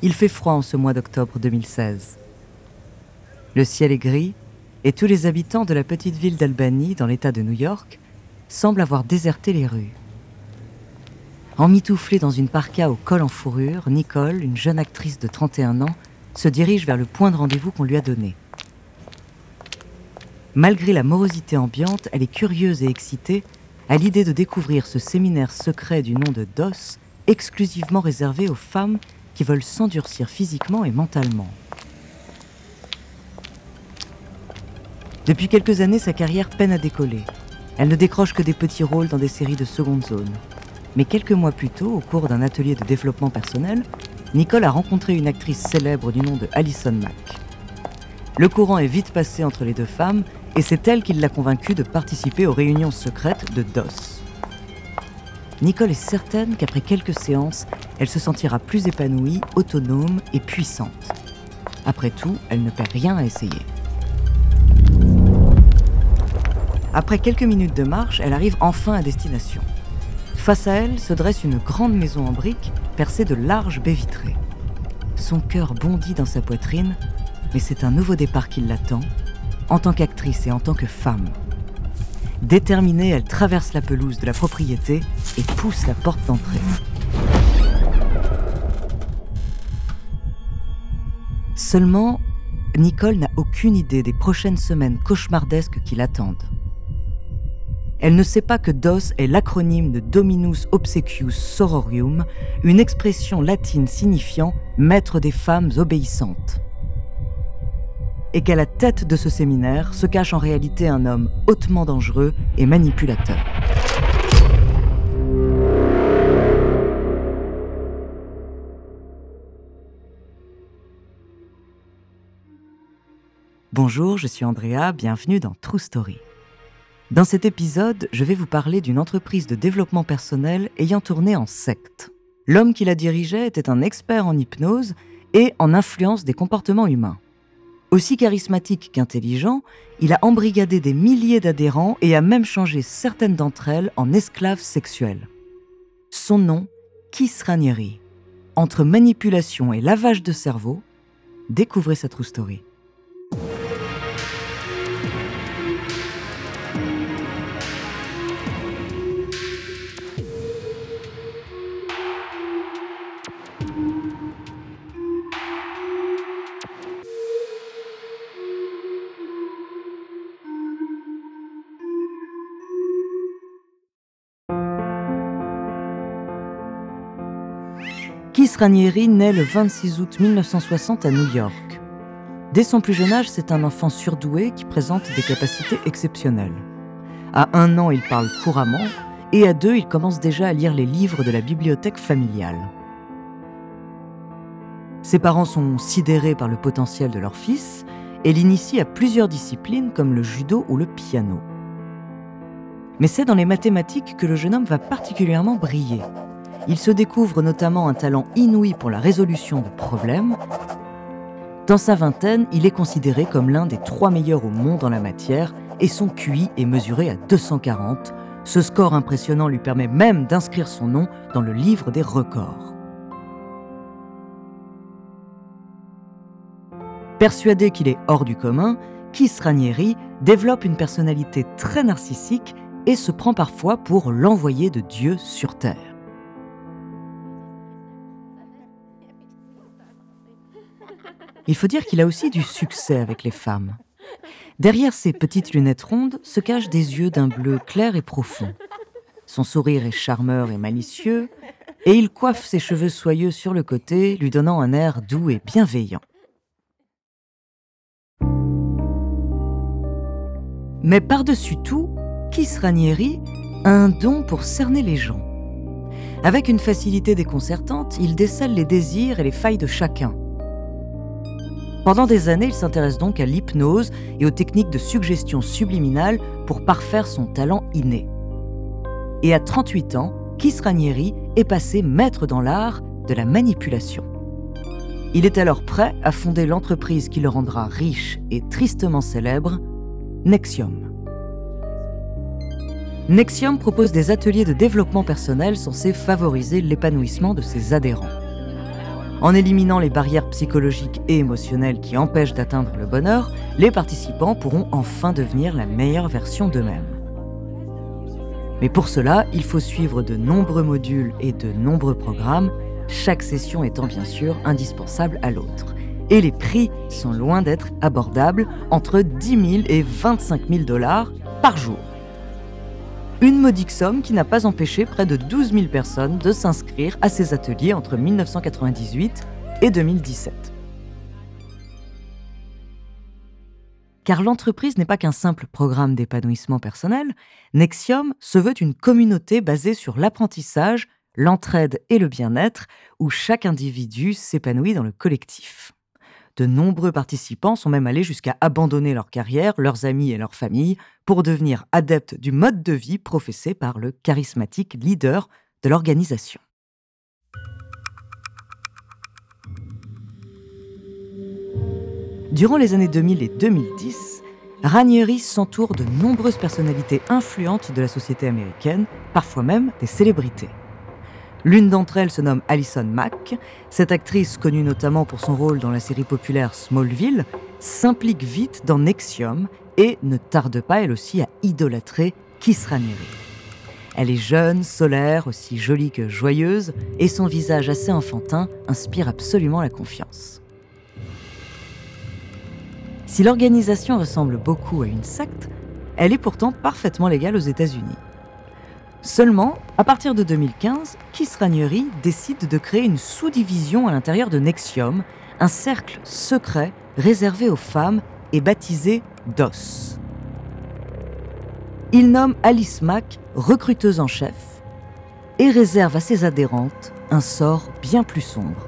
Il fait froid en ce mois d'octobre 2016. Le ciel est gris et tous les habitants de la petite ville d'Albany, dans l'État de New York, semblent avoir déserté les rues. Emmitouflée dans une parka au col en fourrure, Nicole, une jeune actrice de 31 ans, se dirige vers le point de rendez-vous qu'on lui a donné. Malgré la morosité ambiante, elle est curieuse et excitée à l'idée de découvrir ce séminaire secret du nom de DOS, exclusivement réservé aux femmes qui veulent s'endurcir physiquement et mentalement. Depuis quelques années, sa carrière peine à décoller. Elle ne décroche que des petits rôles dans des séries de seconde zone. Mais quelques mois plus tôt, au cours d'un atelier de développement personnel, Nicole a rencontré une actrice célèbre du nom de Alison Mack. Le courant est vite passé entre les deux femmes et c'est elle qui l'a convaincue de participer aux réunions secrètes de DOS. Nicole est certaine qu'après quelques séances, elle se sentira plus épanouie, autonome et puissante. Après tout, elle ne perd rien à essayer. Après quelques minutes de marche, elle arrive enfin à destination. Face à elle se dresse une grande maison en briques percée de larges baies vitrées. Son cœur bondit dans sa poitrine, mais c'est un nouveau départ qui l'attend, en tant qu'actrice et en tant que femme. Déterminée, elle traverse la pelouse de la propriété et pousse la porte d'entrée. Seulement, Nicole n'a aucune idée des prochaines semaines cauchemardesques qui l'attendent. Elle ne sait pas que DOS est l'acronyme de Dominus Obsequius Sororium, une expression latine signifiant maître des femmes obéissantes. Et qu'à la tête de ce séminaire se cache en réalité un homme hautement dangereux et manipulateur. Bonjour, je suis Andrea, bienvenue dans True Story. Dans cet épisode, je vais vous parler d'une entreprise de développement personnel ayant tourné en secte. L'homme qui la dirigeait était un expert en hypnose et en influence des comportements humains. Aussi charismatique qu'intelligent, il a embrigadé des milliers d'adhérents et a même changé certaines d'entre elles en esclaves sexuels. Son nom, Kiss Ranieri. Entre manipulation et lavage de cerveau, découvrez sa true story. Kiss Ranieri naît le 26 août 1960 à New York. Dès son plus jeune âge, c'est un enfant surdoué qui présente des capacités exceptionnelles. À un an, il parle couramment, et à deux, il commence déjà à lire les livres de la bibliothèque familiale. Ses parents sont sidérés par le potentiel de leur fils et l'initient à plusieurs disciplines comme le judo ou le piano. Mais c'est dans les mathématiques que le jeune homme va particulièrement briller. Il se découvre notamment un talent inouï pour la résolution de problèmes. Dans sa vingtaine, il est considéré comme l'un des trois meilleurs au monde en la matière et son QI est mesuré à 240. Ce score impressionnant lui permet même d'inscrire son nom dans le livre des records. Persuadé qu'il est hors du commun, Keith Ranieri développe une personnalité très narcissique et se prend parfois pour l'envoyé de Dieu sur Terre. Il faut dire qu'il a aussi du succès avec les femmes. Derrière ses petites lunettes rondes se cachent des yeux d'un bleu clair et profond. Son sourire est charmeur et malicieux, et il coiffe ses cheveux soyeux sur le côté, lui donnant un air doux et bienveillant. Mais par-dessus tout, Kiss Ranieri a un don pour cerner les gens. Avec une facilité déconcertante, il décèle les désirs et les failles de chacun. Pendant des années, il s'intéresse donc à l'hypnose et aux techniques de suggestion subliminale pour parfaire son talent inné. Et à 38 ans, Kiss Ranieri est passé maître dans l'art de la manipulation. Il est alors prêt à fonder l'entreprise qui le rendra riche et tristement célèbre, Nexium. Nexium propose des ateliers de développement personnel censés favoriser l'épanouissement de ses adhérents. En éliminant les barrières psychologiques et émotionnelles qui empêchent d'atteindre le bonheur, les participants pourront enfin devenir la meilleure version d'eux-mêmes. Mais pour cela, il faut suivre de nombreux modules et de nombreux programmes, chaque session étant bien sûr indispensable à l'autre. Et les prix sont loin d'être abordables, entre 10 000 et 25 000 dollars par jour. Une modique somme qui n'a pas empêché près de 12 000 personnes de s'inscrire à ces ateliers entre 1998 et 2017. Car l'entreprise n'est pas qu'un simple programme d'épanouissement personnel, Nexium se veut une communauté basée sur l'apprentissage, l'entraide et le bien-être, où chaque individu s'épanouit dans le collectif. De nombreux participants sont même allés jusqu'à abandonner leur carrière, leurs amis et leurs familles pour devenir adeptes du mode de vie professé par le charismatique leader de l'organisation. Durant les années 2000 et 2010, Ranieri s'entoure de nombreuses personnalités influentes de la société américaine, parfois même des célébrités. L'une d'entre elles se nomme Alison Mack. Cette actrice, connue notamment pour son rôle dans la série populaire Smallville, s'implique vite dans Nexium et ne tarde pas elle aussi à idolâtrer Kiss Ranieri. Elle est jeune, solaire, aussi jolie que joyeuse, et son visage assez enfantin inspire absolument la confiance. Si l'organisation ressemble beaucoup à une secte, elle est pourtant parfaitement légale aux États-Unis. Seulement, à partir de 2015, Kiss Ranieri décide de créer une sous-division à l'intérieur de Nexium, un cercle secret réservé aux femmes et baptisé DOS. Il nomme Alice Mack recruteuse en chef et réserve à ses adhérentes un sort bien plus sombre.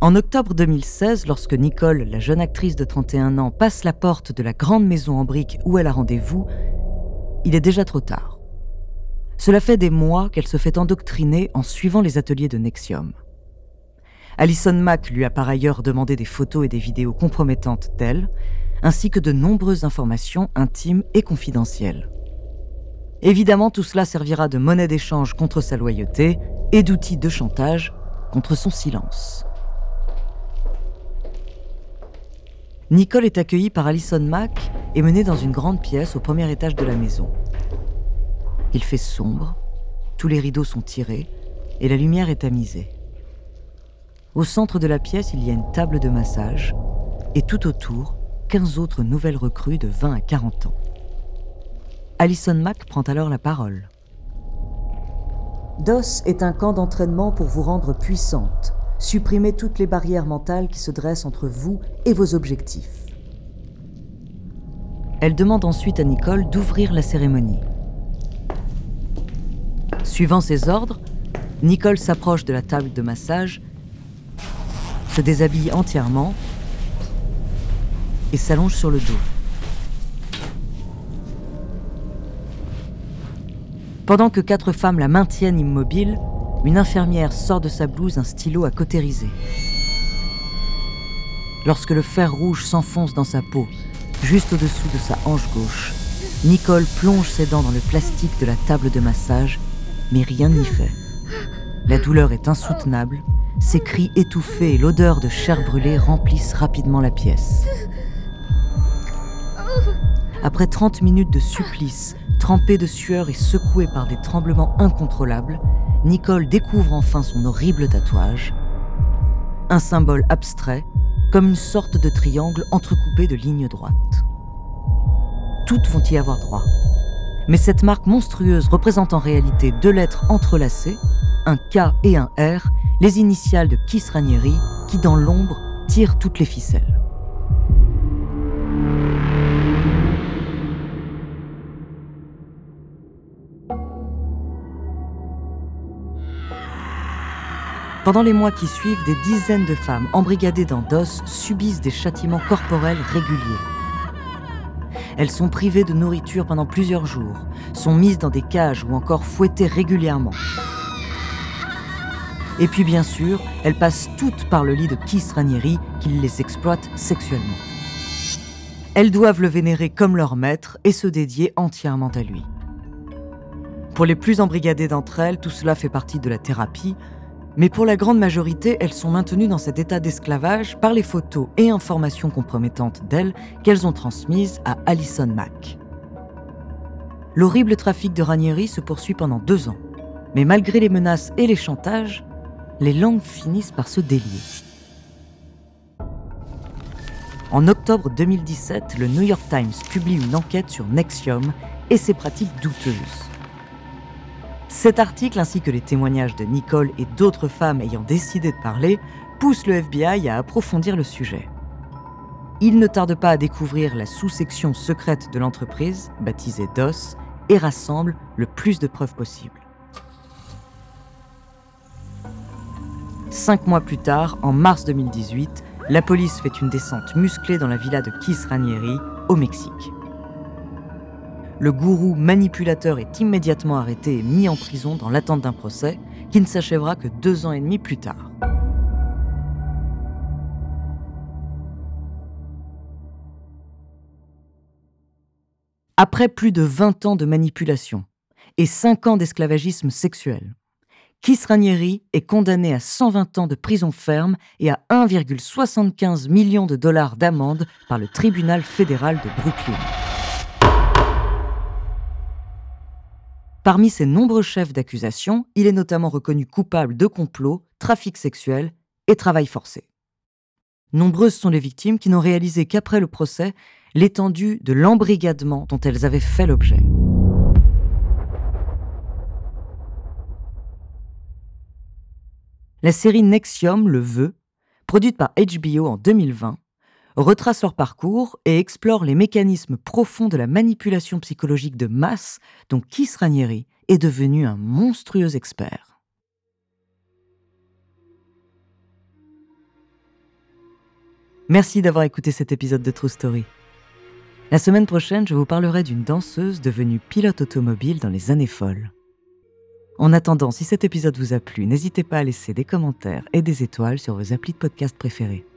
En octobre 2016, lorsque Nicole, la jeune actrice de 31 ans, passe la porte de la grande maison en briques où elle a rendez-vous, il est déjà trop tard. Cela fait des mois qu'elle se fait endoctriner en suivant les ateliers de Nexium. Alison Mack lui a par ailleurs demandé des photos et des vidéos compromettantes d'elle, ainsi que de nombreuses informations intimes et confidentielles. Évidemment, tout cela servira de monnaie d'échange contre sa loyauté et d'outil de chantage contre son silence. Nicole est accueillie par Alison Mack et menée dans une grande pièce au premier étage de la maison. Il fait sombre, tous les rideaux sont tirés et la lumière est tamisée. Au centre de la pièce, il y a une table de massage et tout autour, 15 autres nouvelles recrues de 20 à 40 ans. Alison Mack prend alors la parole. DOS est un camp d'entraînement pour vous rendre puissante, supprimer toutes les barrières mentales qui se dressent entre vous et vos objectifs. Elle demande ensuite à Nicole d'ouvrir la cérémonie. Suivant ses ordres, Nicole s'approche de la table de massage, se déshabille entièrement et s'allonge sur le dos. Pendant que quatre femmes la maintiennent immobile, une infirmière sort de sa blouse un stylo à cautériser. Lorsque le fer rouge s'enfonce dans sa peau, juste au-dessous de sa hanche gauche, Nicole plonge ses dents dans le plastique de la table de massage, mais rien n'y fait. La douleur est insoutenable, ses cris étouffés et l'odeur de chair brûlée remplissent rapidement la pièce. Après 30 minutes de supplice, trempée de sueur et secouée par des tremblements incontrôlables, Nicole découvre enfin son horrible tatouage. Un symbole abstrait, comme une sorte de triangle entrecoupé de lignes droites. Toutes vont y avoir droit. Mais cette marque monstrueuse représente en réalité deux lettres entrelacées, un K et un R, les initiales de Kiss Ranieri, qui dans l'ombre tirent toutes les ficelles. Pendant les mois qui suivent, des dizaines de femmes embrigadées dans DOS subissent des châtiments corporels réguliers. Elles sont privées de nourriture pendant plusieurs jours, sont mises dans des cages ou encore fouettées régulièrement. Et puis bien sûr, elles passent toutes par le lit de Kiss Ranieri qui les exploite sexuellement. Elles doivent le vénérer comme leur maître et se dédier entièrement à lui. Pour les plus embrigadées d'entre elles, tout cela fait partie de la thérapie, mais pour la grande majorité, elles sont maintenues dans cet état d'esclavage par les photos et informations compromettantes d'elles qu'elles ont transmises à Alison Mack. L'horrible trafic de Ranieri se poursuit pendant deux ans, mais malgré les menaces et les chantages, les langues finissent par se délier. En octobre 2017, le New York Times publie une enquête sur Nexium et ses pratiques douteuses. Cet article ainsi que les témoignages de Nicole et d'autres femmes ayant décidé de parler poussent le FBI à approfondir le sujet. Il ne tarde pas à découvrir la sous-section secrète de l'entreprise, baptisée DOS, et rassemble le plus de preuves possibles. Cinq mois plus tard, en mars 2018, la police fait une descente musclée dans la villa de Kiss Ranieri, au Mexique. Le gourou manipulateur est immédiatement arrêté et mis en prison dans l'attente d'un procès qui ne s'achèvera que deux ans et demi plus tard. Après plus de 20 ans de manipulation et 5 ans d'esclavagisme sexuel, Kiss Ranieri est condamné à 120 ans de prison ferme et à 1,75 million de dollars d'amende par le tribunal fédéral de Brooklyn. Parmi ses nombreux chefs d'accusation, il est notamment reconnu coupable de complot, trafic sexuel et travail forcé. Nombreuses sont les victimes qui n'ont réalisé qu'après le procès l'étendue de l'embrigadement dont elles avaient fait l'objet. La série Nexium le veut, produite par HBO en 2020, retrace leur parcours et explore les mécanismes profonds de la manipulation psychologique de masse dont Kiss Ranieri est devenu un monstrueux expert. Merci d'avoir écouté cet épisode de True Story. La semaine prochaine, je vous parlerai d'une danseuse devenue pilote automobile dans les années folles. En attendant, si cet épisode vous a plu, n'hésitez pas à laisser des commentaires et des étoiles sur vos applis de podcast préférés.